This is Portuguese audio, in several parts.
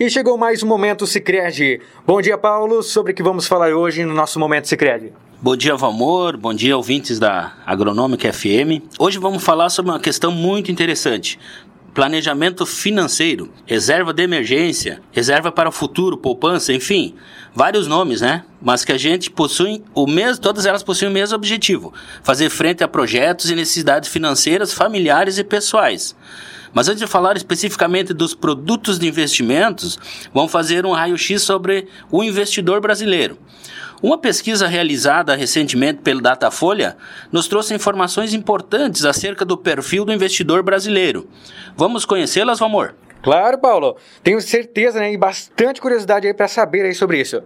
E chegou mais um Momento Sicredi. Bom dia, Paulo. Sobre o que vamos falar hoje no nosso Momento Sicredi? Bom dia, Valmor. Bom dia, ouvintes da Agronômica FM. Hoje vamos falar sobre uma questão muito interessante. Planejamento financeiro, reserva de emergência, reserva para o futuro, poupança, enfim, vários nomes, né? Mas que a gente possui o mesmo, todas elas possuem o mesmo objetivo: fazer frente a projetos e necessidades financeiras, familiares e pessoais. Mas antes de falar especificamente dos produtos de investimentos, vamos fazer um raio-x sobre o investidor brasileiro. Uma pesquisa realizada recentemente pelo Datafolha nos trouxe informações importantes acerca do perfil do investidor brasileiro. Vamos conhecê-las, Valmor? Claro, Paulo. Tenho certeza né, e bastante curiosidade aí para saber aí sobre isso.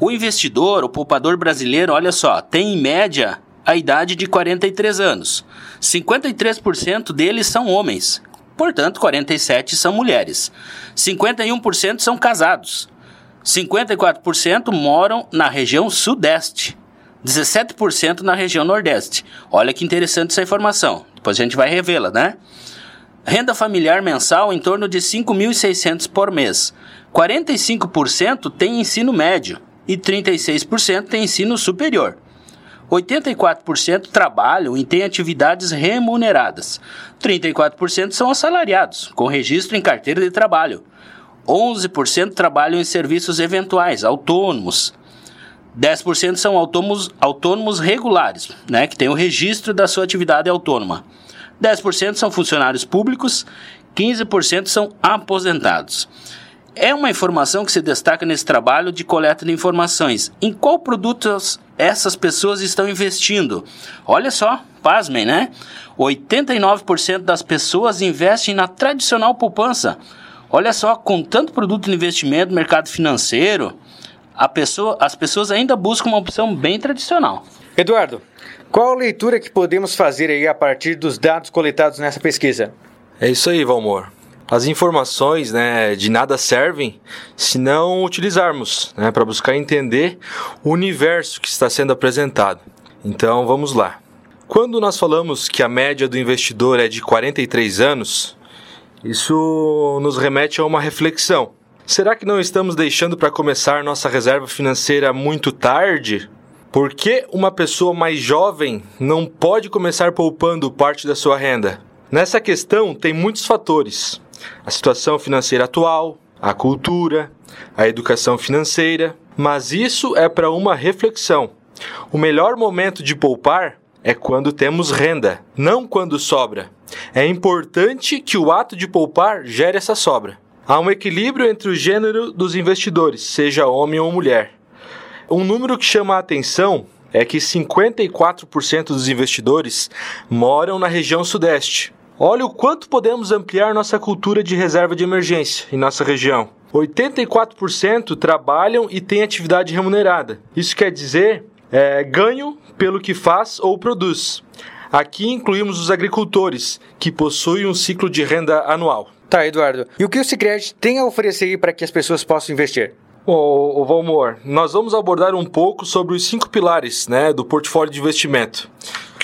O investidor, o poupador brasileiro, olha só, tem em média a idade de 43 anos. 53% deles são homens, portanto, 47 são mulheres. 51% são casados. 54% moram na região sudeste. 17% na região nordeste. Olha que interessante essa informação. Depois a gente vai revê-la, né? Renda familiar mensal em torno de 5.600 por mês. 45% tem ensino médio e 36% tem ensino superior. 84% trabalham e têm atividades remuneradas. 34% são assalariados, com registro em carteira de trabalho. 11% trabalham em serviços eventuais, autônomos. 10% são autônomos, autônomos regulares, né, que têm o registro da sua atividade autônoma. 10% são funcionários públicos, 15% são aposentados. É uma informação que se destaca nesse trabalho de coleta de informações. Em qual produtos essas pessoas estão investindo? Olha só, pasmem, né? 89% das pessoas investem na tradicional poupança. Olha só, com tanto produto de investimento no mercado financeiro, pessoa, as pessoas ainda buscam uma opção bem tradicional. Eduardo, qual a leitura que podemos fazer aí a partir dos dados coletados nessa pesquisa? É isso aí, Valmor. As informações né, de nada servem se não utilizarmos né, para buscar entender o universo que está sendo apresentado. Então vamos lá. Quando nós falamos que a média do investidor é de 43 anos, isso nos remete a uma reflexão. Será que não estamos deixando para começar nossa reserva financeira muito tarde? Por que uma pessoa mais jovem não pode começar poupando parte da sua renda? Nessa questão tem muitos fatores: a situação financeira atual, a cultura, a educação financeira, mas isso é para uma reflexão. O melhor momento de poupar é quando temos renda, não quando sobra. É importante que o ato de poupar gere essa sobra. Há um equilíbrio entre o gênero dos investidores, seja homem ou mulher. Um número que chama a atenção é que 54% dos investidores moram na região sudeste. Olha o quanto podemos ampliar nossa cultura de reserva de emergência em nossa região. 84% trabalham e têm atividade remunerada. Isso quer dizer é, ganho pelo que faz ou produz. Aqui incluímos os agricultores, que possuem um ciclo de renda anual. Tá, Eduardo. E o que o Sicredi tem a oferecer para que as pessoas possam investir? Ô, ô Valmor, nós vamos abordar um pouco sobre os cinco pilares né, do portfólio de investimento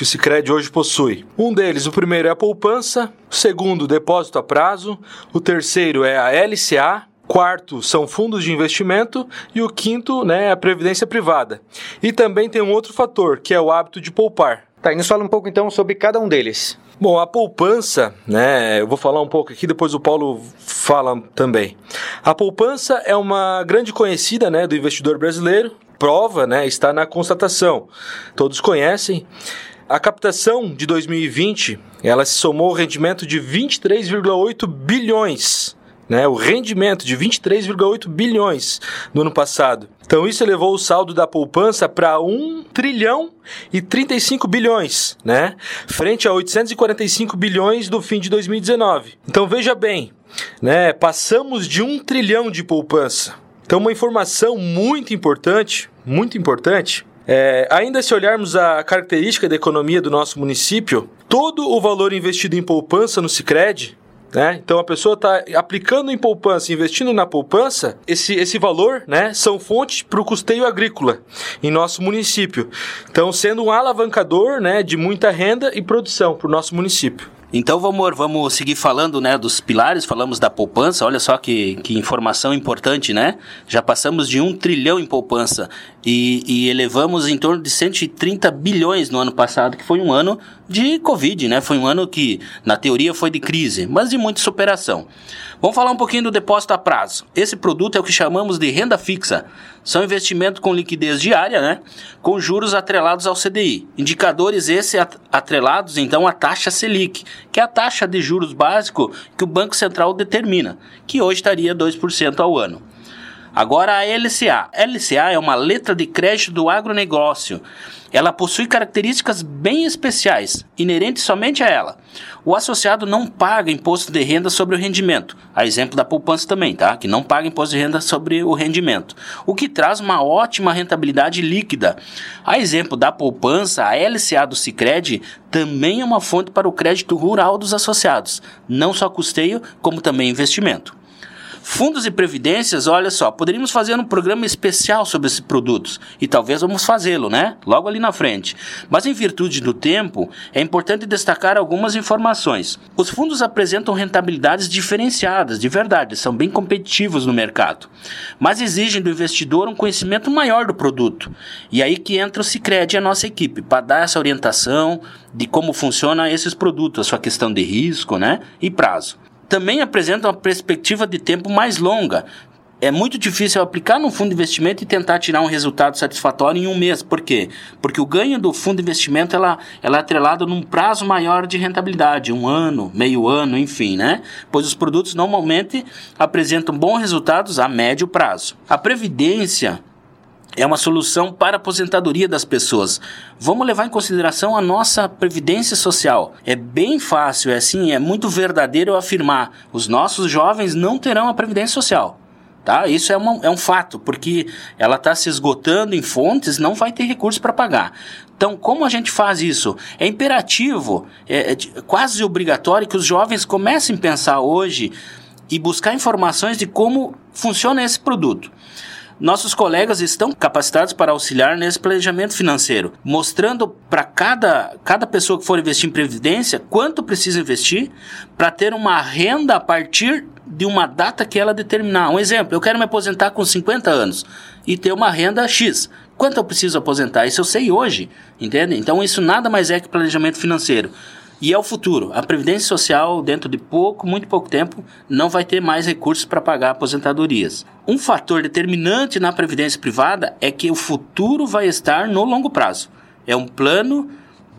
que o Sicredi hoje possui. Um deles, o primeiro é a poupança, o segundo, depósito a prazo, o terceiro é a LCA, quarto são fundos de investimento e o quinto né, é a previdência privada. E também tem um outro fator, que é o hábito de poupar. Tá, e nos fala um pouco então sobre cada um deles. Bom, a poupança, né? Eu vou falar um pouco aqui, depois o Paulo fala também. A poupança é uma grande conhecida, né, do investidor brasileiro. Prova, né, está na constatação. Todos conhecem. A captação de 2020, ela se somou ao rendimento de 23,8 bilhões né, o rendimento de 23,8 bilhões no ano passado. Então isso elevou o saldo da poupança para 1 trilhão e 35 bilhões, né? Frente a 845 bilhões do fim de 2019. Então veja bem, né? Passamos de 1 trilhão de poupança. Então uma informação muito importante, muito importante, é, ainda se olharmos a característica da economia do nosso município, todo o valor investido em poupança no Sicredi né? Então a pessoa está aplicando em poupança, investindo na poupança, esse, esse valor né, são fontes para o custeio agrícola em nosso município. Então, sendo um alavancador né, de muita renda e produção para o nosso município. Então, vamos, vamos seguir falando né, dos pilares, falamos da poupança, olha só que, que informação importante, né? Já passamos de um trilhão em poupança e, e, elevamos em torno de 130 bilhões no ano passado, que foi um ano de Covid, né? Foi um ano que, na teoria, foi de crise, mas de muita superação. Vamos falar um pouquinho do depósito a prazo. Esse produto é o que chamamos de renda fixa. São investimentos com liquidez diária, né? Com juros atrelados ao CDI. Indicadores esses atrelados, então, à taxa Selic, que é a taxa de juros básico que o Banco Central determina, que hoje estaria 2% ao ano. Agora a LCA. LCA é uma letra de crédito do agronegócio. Ela possui características bem especiais, inerentes somente a ela. O associado não paga imposto de renda sobre o rendimento. A exemplo da poupança também, tá? Que não paga imposto de renda sobre o rendimento. O que traz uma ótima rentabilidade líquida. A exemplo da poupança, a LCA do Sicredi também é uma fonte para o crédito rural dos associados, não só custeio, como também investimento. Fundos e previdências, olha só, poderíamos fazer um programa especial sobre esses produtos e talvez vamos fazê-lo, né? Logo ali na frente. Mas em virtude do tempo, é importante destacar algumas informações. Os fundos apresentam rentabilidades diferenciadas, de verdade, são bem competitivos no mercado, mas exigem do investidor um conhecimento maior do produto. E aí que entra o Sicredi e a nossa equipe para dar essa orientação de como funcionam esses produtos, a sua questão de risco, né, e prazo também apresenta uma perspectiva de tempo mais longa. É muito difícil aplicar no fundo de investimento e tentar tirar um resultado satisfatório em um mês. Por quê? Porque o ganho do fundo de investimento ela, ela é atrelado num prazo maior de rentabilidade, um ano, meio ano, enfim, né? Pois os produtos normalmente apresentam bons resultados a médio prazo. A previdência é uma solução para a aposentadoria das pessoas. Vamos levar em consideração a nossa previdência social. É bem fácil, é assim, é muito verdadeiro afirmar: os nossos jovens não terão a previdência social. Tá? Isso é, uma, é um fato, porque ela está se esgotando em fontes, não vai ter recursos para pagar. Então, como a gente faz isso? É imperativo, é, é quase obrigatório que os jovens comecem a pensar hoje e buscar informações de como funciona esse produto. Nossos colegas estão capacitados para auxiliar nesse planejamento financeiro, mostrando para cada, cada pessoa que for investir em previdência quanto precisa investir para ter uma renda a partir de uma data que ela determinar. Um exemplo, eu quero me aposentar com 50 anos e ter uma renda X. Quanto eu preciso aposentar? Isso eu sei hoje, entende? Então isso nada mais é que planejamento financeiro. E é o futuro. A Previdência Social, dentro de pouco, muito pouco tempo, não vai ter mais recursos para pagar aposentadorias. Um fator determinante na Previdência Privada é que o futuro vai estar no longo prazo. É um plano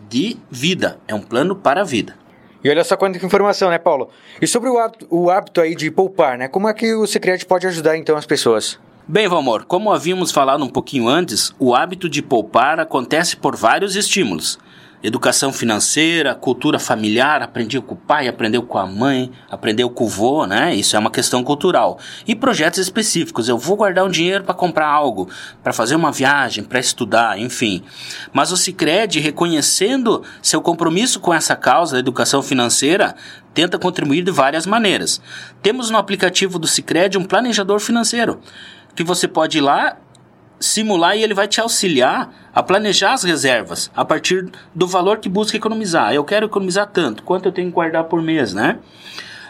de vida, é um plano para a vida. E olha só quanta informação, né, Paulo? E sobre o hábito, o hábito aí de poupar, né? Como é que o Secret pode ajudar então as pessoas? Bem, Valmor, como havíamos falado um pouquinho antes, o hábito de poupar acontece por vários estímulos educação financeira, cultura familiar, aprendeu com o pai, aprendeu com a mãe, aprendeu com o vô, né? Isso é uma questão cultural. E projetos específicos, eu vou guardar um dinheiro para comprar algo, para fazer uma viagem, para estudar, enfim. Mas o Sicredi, reconhecendo seu compromisso com essa causa da educação financeira, tenta contribuir de várias maneiras. Temos no aplicativo do Sicredi um planejador financeiro, que você pode ir lá simular e ele vai te auxiliar a planejar as reservas a partir do valor que busca economizar. Eu quero economizar tanto, quanto eu tenho que guardar por mês, né?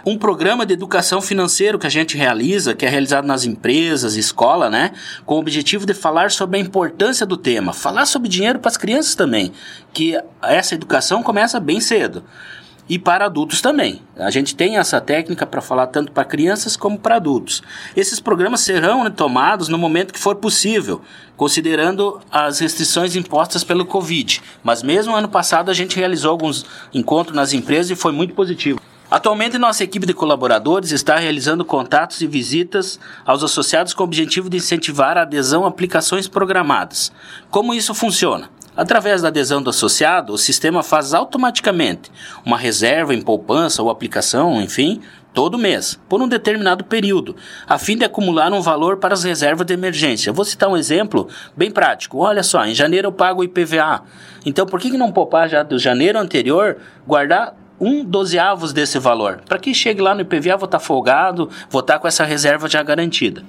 Um programa de educação financeira que a gente realiza, que é realizado nas empresas, escola, né? Com o objetivo de falar sobre a importância do tema, falar sobre dinheiro para as crianças também, que essa educação começa bem cedo e para adultos também. A gente tem essa técnica para falar tanto para crianças como para adultos. Esses programas serão tomados no momento que for possível, considerando as restrições impostas pelo Covid. Mas mesmo ano passado a gente realizou alguns encontros nas empresas e foi muito positivo. Atualmente, nossa equipe de colaboradores está realizando contatos e visitas aos associados com o objetivo de incentivar a adesão a aplicações programadas. Como isso funciona? Através da adesão do associado, o sistema faz automaticamente uma reserva em poupança ou aplicação, enfim, todo mês, por um determinado período, a fim de acumular um valor para as reservas de emergência. Vou citar um exemplo bem prático. Olha só, em janeiro eu pago o IPVA. Então, por que não poupar já do janeiro anterior, guardar um dozeavos desse valor? Para que chegue lá no IPVA, vou estar folgado, vou estar com essa reserva já garantida.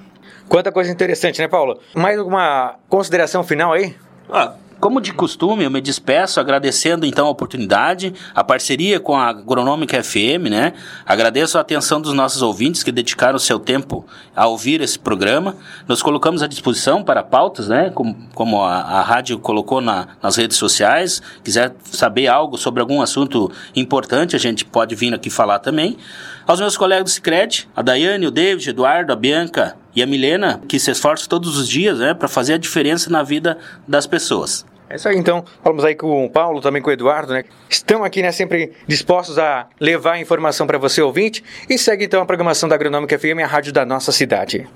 Quanta coisa interessante, né, Paulo? Mais alguma consideração final aí? Ah, Como de costume, eu me despeço agradecendo então a oportunidade, a parceria com a Agronômica FM, né? Agradeço a atenção dos nossos ouvintes que dedicaram o seu tempo a ouvir esse programa. Nos colocamos à disposição para pautas, né? Como, como a, a rádio colocou na, nas redes sociais. Quiser saber algo sobre algum assunto importante, a gente pode vir aqui falar também. Aos meus colegas do Cicred, a Daiane, o David, Eduardo, a Bianca e a Milena, que se esforçam todos os dias né, para fazer a diferença na vida das pessoas. É isso aí, então. Falamos aí com o Paulo, também com o Eduardo, né? Estão aqui, né, sempre dispostos a levar informação para você, ouvinte. E segue então a programação da Agronômica FM, a rádio da nossa cidade.